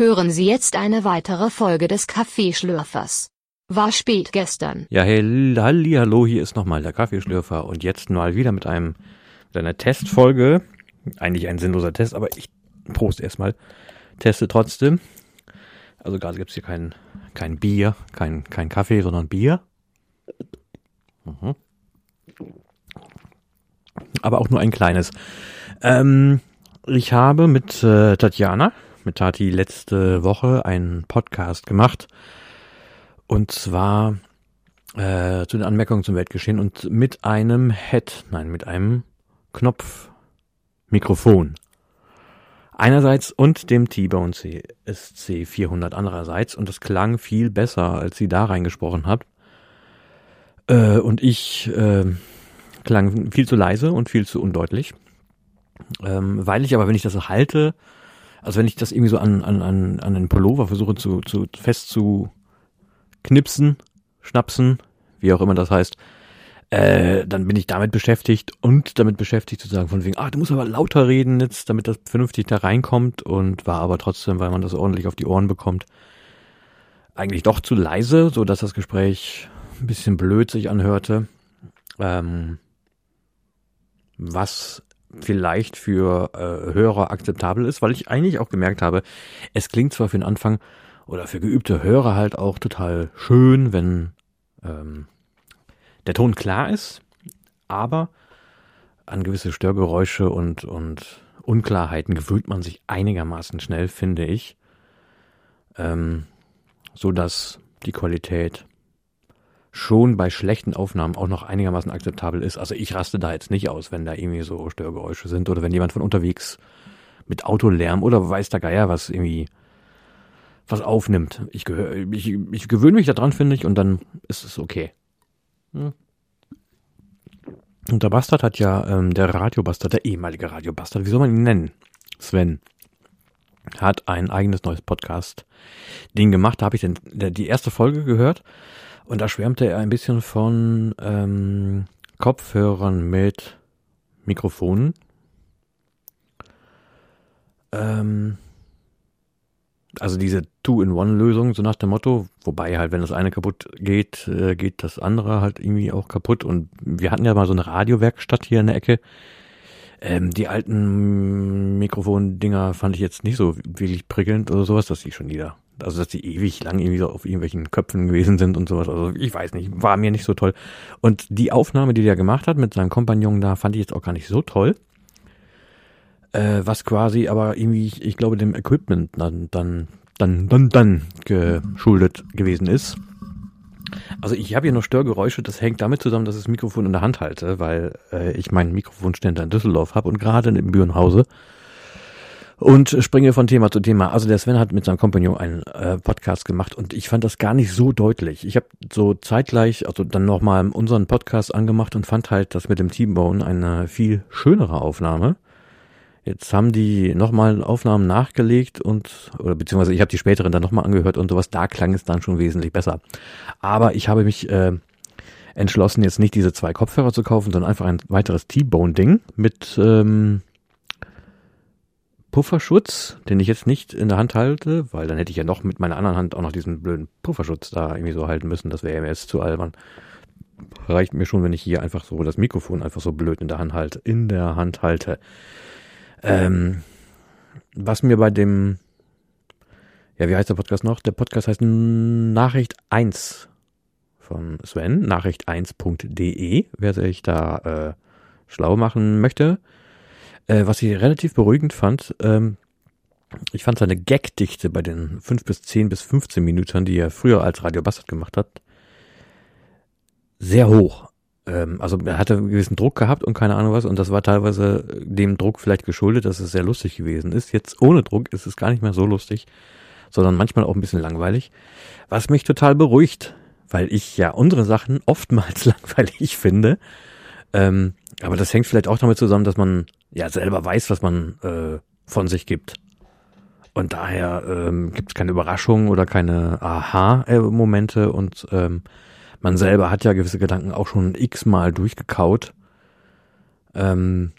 Hören Sie jetzt eine weitere Folge des Kaffeeschlürfers. War spät gestern. Ja, hey, halli, hallo, hier ist nochmal der Kaffeeschlürfer und jetzt mal wieder mit einem, mit einer Testfolge. Eigentlich ein sinnloser Test, aber ich prost erstmal. Teste trotzdem. Also gerade gibt's hier kein, kein Bier, kein, kein Kaffee, sondern Bier. Mhm. Aber auch nur ein kleines. Ähm, ich habe mit äh, Tatjana, mit Tati letzte Woche einen Podcast gemacht. Und zwar äh, zu den Anmerkungen zum Weltgeschehen und mit einem Head, nein, mit einem Knopfmikrofon. Einerseits und dem T-Bone SC 400 andererseits und das klang viel besser, als sie da reingesprochen hat. Äh, und ich äh, klang viel zu leise und viel zu undeutlich. Ähm, weil ich aber, wenn ich das halte, also wenn ich das irgendwie so an, an, an, an den Pullover versuche zu, zu fest zu knipsen, schnapsen, wie auch immer das heißt, äh, dann bin ich damit beschäftigt und damit beschäftigt zu sagen von wegen, ah, du musst aber lauter reden jetzt, damit das vernünftig da reinkommt und war aber trotzdem, weil man das ordentlich auf die Ohren bekommt, eigentlich doch zu leise, so dass das Gespräch ein bisschen blöd sich anhörte. Ähm, was vielleicht für äh, Hörer akzeptabel ist, weil ich eigentlich auch gemerkt habe, es klingt zwar für den Anfang oder für geübte Hörer halt auch total schön, wenn ähm, der Ton klar ist, aber an gewisse Störgeräusche und, und Unklarheiten gewöhnt man sich einigermaßen schnell, finde ich, ähm, so dass die Qualität schon bei schlechten Aufnahmen auch noch einigermaßen akzeptabel ist. Also ich raste da jetzt nicht aus, wenn da irgendwie so Störgeräusche sind oder wenn jemand von unterwegs mit Autolärm oder weiß der Geier was irgendwie was aufnimmt. Ich, gehör, ich, ich gewöhne mich daran, finde ich, und dann ist es okay. Hm. Und der Bastard hat ja, ähm, der Radiobastard, der ehemalige Radiobastard, wie soll man ihn nennen? Sven hat ein eigenes neues Podcast-Ding gemacht. Da habe ich den, die erste Folge gehört und da schwärmte er ein bisschen von ähm, Kopfhörern mit Mikrofonen. Ähm, also diese Two-in-One-Lösung, so nach dem Motto, wobei halt, wenn das eine kaputt geht, äh, geht das andere halt irgendwie auch kaputt. Und wir hatten ja mal so eine Radiowerkstatt hier in der Ecke. Ähm, die alten Mikrofondinger fand ich jetzt nicht so wirklich prickelnd oder sowas, dass die schon wieder also dass die ewig lang irgendwie so auf irgendwelchen Köpfen gewesen sind und sowas. Also ich weiß nicht, war mir nicht so toll. Und die Aufnahme, die der gemacht hat mit seinem Kompagnon da, fand ich jetzt auch gar nicht so toll. Äh, was quasi aber irgendwie, ich, ich glaube, dem Equipment dann, dann, dann, dann, dann geschuldet gewesen ist. Also ich habe hier noch Störgeräusche, das hängt damit zusammen, dass ich das Mikrofon in der Hand halte, weil äh, ich meinen Mikrofonständer in Düsseldorf habe und gerade in Bürenhause und springe von Thema zu Thema. Also der Sven hat mit seinem Kompagnon einen äh, Podcast gemacht und ich fand das gar nicht so deutlich. Ich habe so zeitgleich, also dann nochmal unseren Podcast angemacht und fand halt das mit dem Teambone eine viel schönere Aufnahme. Jetzt haben die nochmal Aufnahmen nachgelegt und, oder beziehungsweise ich habe die späteren dann nochmal angehört und sowas, da klang es dann schon wesentlich besser. Aber ich habe mich äh, entschlossen, jetzt nicht diese zwei Kopfhörer zu kaufen, sondern einfach ein weiteres T-Bone-Ding mit ähm, Pufferschutz, den ich jetzt nicht in der Hand halte, weil dann hätte ich ja noch mit meiner anderen Hand auch noch diesen blöden Pufferschutz da irgendwie so halten müssen. Das wäre mir jetzt zu albern. Reicht mir schon, wenn ich hier einfach so das Mikrofon einfach so blöd in der Hand halte, in der Hand halte. Ähm, was mir bei dem, ja, wie heißt der Podcast noch? Der Podcast heißt Nachricht 1 von Sven, nachricht1.de, wer sich da äh, schlau machen möchte. Äh, was ich relativ beruhigend fand, ähm, ich fand seine Gagdichte bei den 5 bis 10 bis 15 Minuten, die er früher als Radio Bastard gemacht hat, sehr hoch. Ähm, also er hatte einen gewissen Druck gehabt und keine Ahnung was und das war teilweise dem Druck vielleicht geschuldet, dass es sehr lustig gewesen ist. Jetzt ohne Druck ist es gar nicht mehr so lustig, sondern manchmal auch ein bisschen langweilig, was mich total beruhigt, weil ich ja unsere Sachen oftmals langweilig finde. Ähm, aber das hängt vielleicht auch damit zusammen, dass man ja selber weiß, was man äh, von sich gibt. Und daher ähm, gibt es keine Überraschungen oder keine Aha-Momente und ähm, man selber hat ja gewisse Gedanken auch schon x-mal durchgekaut. Ähm,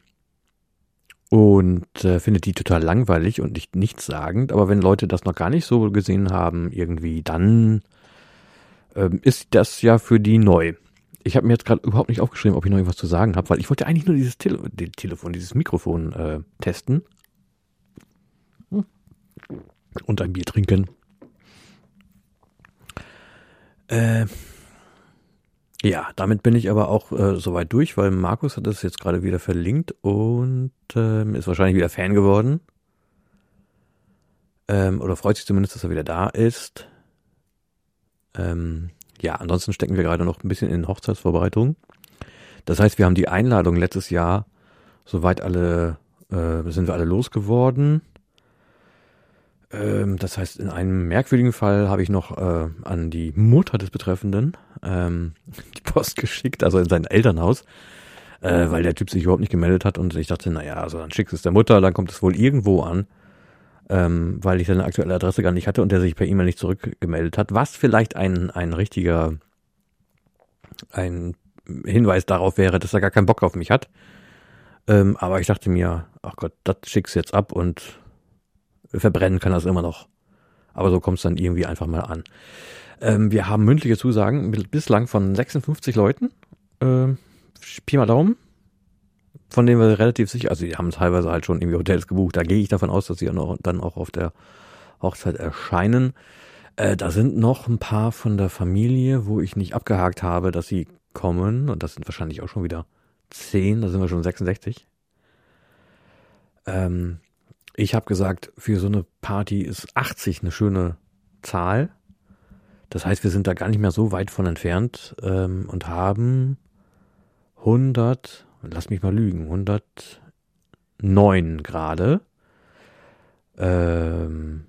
und äh, findet die total langweilig und nicht nichtssagend. Aber wenn Leute das noch gar nicht so gesehen haben, irgendwie, dann ähm, ist das ja für die neu. Ich habe mir jetzt gerade überhaupt nicht aufgeschrieben, ob ich noch irgendwas zu sagen habe, weil ich wollte eigentlich nur dieses Tele die Telefon, dieses Mikrofon äh, testen und ein Bier trinken. Äh, ja, damit bin ich aber auch äh, soweit durch, weil Markus hat das jetzt gerade wieder verlinkt und ähm, ist wahrscheinlich wieder Fan geworden. Ähm, oder freut sich zumindest, dass er wieder da ist. Ähm, ja, ansonsten stecken wir gerade noch ein bisschen in Hochzeitsvorbereitungen. Das heißt, wir haben die Einladung letztes Jahr soweit alle, äh, sind wir alle losgeworden. Ähm, das heißt, in einem merkwürdigen Fall habe ich noch äh, an die Mutter des Betreffenden ähm, die Post geschickt, also in sein Elternhaus, äh, weil der Typ sich überhaupt nicht gemeldet hat und ich dachte, naja, also dann schickst du es der Mutter, dann kommt es wohl irgendwo an, ähm, weil ich seine aktuelle Adresse gar nicht hatte und der sich per E-Mail nicht zurückgemeldet hat, was vielleicht ein, ein richtiger, ein Hinweis darauf wäre, dass er gar keinen Bock auf mich hat. Ähm, aber ich dachte mir, ach Gott, das schickst du jetzt ab und verbrennen kann das immer noch. Aber so kommt es dann irgendwie einfach mal an. Ähm, wir haben mündliche Zusagen bislang von 56 Leuten. Ähm, Pi mal Daumen. Von denen wir relativ sicher, also die haben teilweise halt schon irgendwie Hotels gebucht. Da gehe ich davon aus, dass sie dann auch auf der Hochzeit erscheinen. Äh, da sind noch ein paar von der Familie, wo ich nicht abgehakt habe, dass sie kommen. Und das sind wahrscheinlich auch schon wieder 10, da sind wir schon 66. Ähm, ich habe gesagt, für so eine Party ist 80 eine schöne Zahl. Das heißt, wir sind da gar nicht mehr so weit von entfernt ähm, und haben 100, lass mich mal lügen, 109 gerade. Ähm,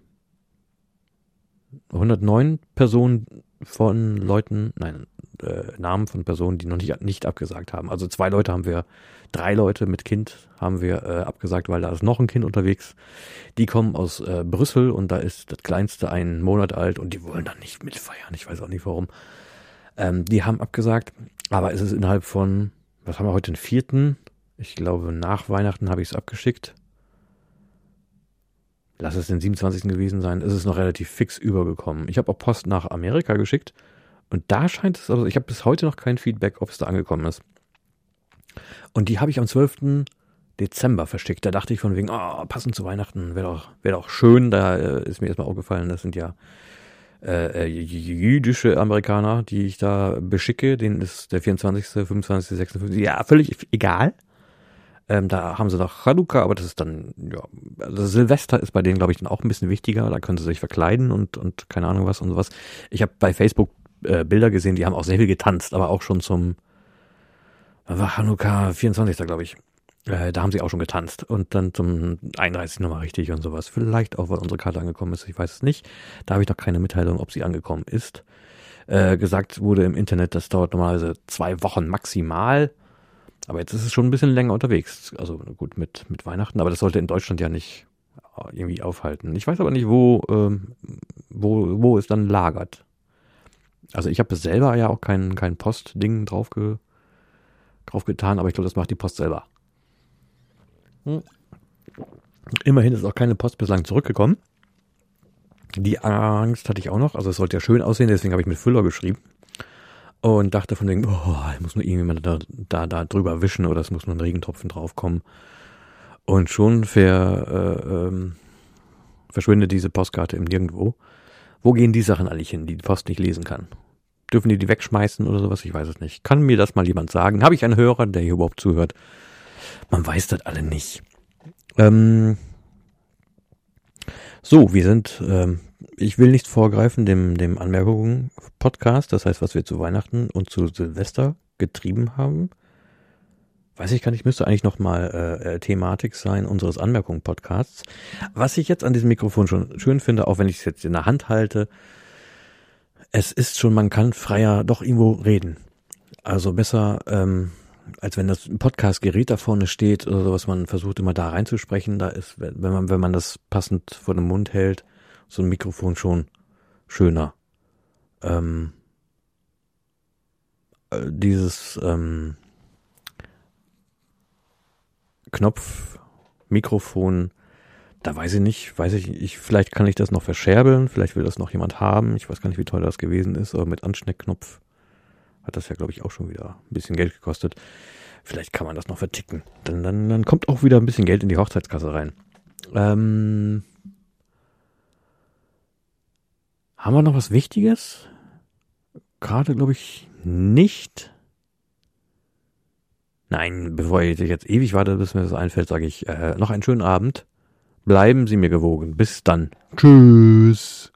109 Personen von Leuten, nein, äh, Namen von Personen, die noch nicht, nicht abgesagt haben. Also zwei Leute haben wir, drei Leute mit Kind haben wir äh, abgesagt, weil da ist noch ein Kind unterwegs. Die kommen aus äh, Brüssel und da ist das kleinste ein Monat alt und die wollen dann nicht mitfeiern. Ich weiß auch nicht warum. Ähm, die haben abgesagt, aber es ist innerhalb von, was haben wir heute, den vierten? Ich glaube, nach Weihnachten habe ich es abgeschickt. Lass es den 27. gewesen sein. Es ist noch relativ fix übergekommen. Ich habe auch Post nach Amerika geschickt und da scheint es, also ich habe bis heute noch kein Feedback, ob es da angekommen ist. Und die habe ich am 12. Dezember verschickt. Da dachte ich von wegen, oh, passend zu Weihnachten, wäre doch, wäre doch schön. Da äh, ist mir erstmal aufgefallen, das sind ja äh, äh jüdische Amerikaner, die ich da beschicke. Denen ist der 24., 25., 56. Ja, völlig egal. Ähm, da haben sie noch Chanukka, aber das ist dann, ja, also Silvester ist bei denen, glaube ich, dann auch ein bisschen wichtiger. Da können sie sich verkleiden und, und keine Ahnung was und sowas. Ich habe bei Facebook äh, Bilder gesehen, die haben auch sehr viel getanzt, aber auch schon zum war Hanukkah 24. glaube ich. Äh, da haben sie auch schon getanzt und dann zum 31. nochmal richtig und sowas. Vielleicht auch, weil unsere Karte angekommen ist, ich weiß es nicht. Da habe ich noch keine Mitteilung, ob sie angekommen ist. Äh, gesagt wurde im Internet, das dauert normalerweise zwei Wochen maximal. Aber jetzt ist es schon ein bisschen länger unterwegs. Also gut, mit, mit Weihnachten, aber das sollte in Deutschland ja nicht äh, irgendwie aufhalten. Ich weiß aber nicht, wo, ähm, wo, wo es dann lagert. Also ich habe selber ja auch kein, kein Postding drauf, ge, drauf getan, aber ich glaube, das macht die Post selber. Hm. Immerhin ist auch keine Post bislang zurückgekommen. Die Angst hatte ich auch noch. Also es sollte ja schön aussehen, deswegen habe ich mit Füller geschrieben. Und dachte von wegen, oh, muss nur irgendjemand da, da, da drüber wischen oder es muss nur ein Regentropfen draufkommen. Und schon ver, äh, ähm, verschwindet diese Postkarte im Nirgendwo. Wo gehen die Sachen eigentlich hin, die die Post nicht lesen kann? Dürfen die die wegschmeißen oder sowas? Ich weiß es nicht. Kann mir das mal jemand sagen? Habe ich einen Hörer, der hier überhaupt zuhört? Man weiß das alle nicht. Ähm so, wir sind, ähm, ich will nicht vorgreifen dem, dem Anmerkungen-Podcast, das heißt, was wir zu Weihnachten und zu Silvester getrieben haben weiß ich gar nicht, müsste eigentlich nochmal äh, äh, Thematik sein unseres Anmerkungen-Podcasts. Was ich jetzt an diesem Mikrofon schon schön finde, auch wenn ich es jetzt in der Hand halte, es ist schon, man kann freier doch irgendwo reden. Also besser, ähm, als wenn das Podcast-Gerät da vorne steht oder sowas, man versucht immer da reinzusprechen, da ist, wenn man, wenn man das passend vor dem Mund hält, so ein Mikrofon schon schöner. Ähm, äh, dieses, ähm, Knopf Mikrofon, da weiß ich nicht, weiß ich, ich, vielleicht kann ich das noch verscherbeln, vielleicht will das noch jemand haben. Ich weiß gar nicht, wie teuer das gewesen ist, aber mit Anschneckknopf hat das ja, glaube ich, auch schon wieder ein bisschen Geld gekostet. Vielleicht kann man das noch verticken. Dann, dann, dann kommt auch wieder ein bisschen Geld in die Hochzeitskasse rein. Ähm, haben wir noch was Wichtiges? Gerade, glaube ich, nicht. Nein, bevor ich jetzt ewig warte, bis mir das einfällt, sage ich äh, noch einen schönen Abend. Bleiben Sie mir gewogen. Bis dann. Tschüss.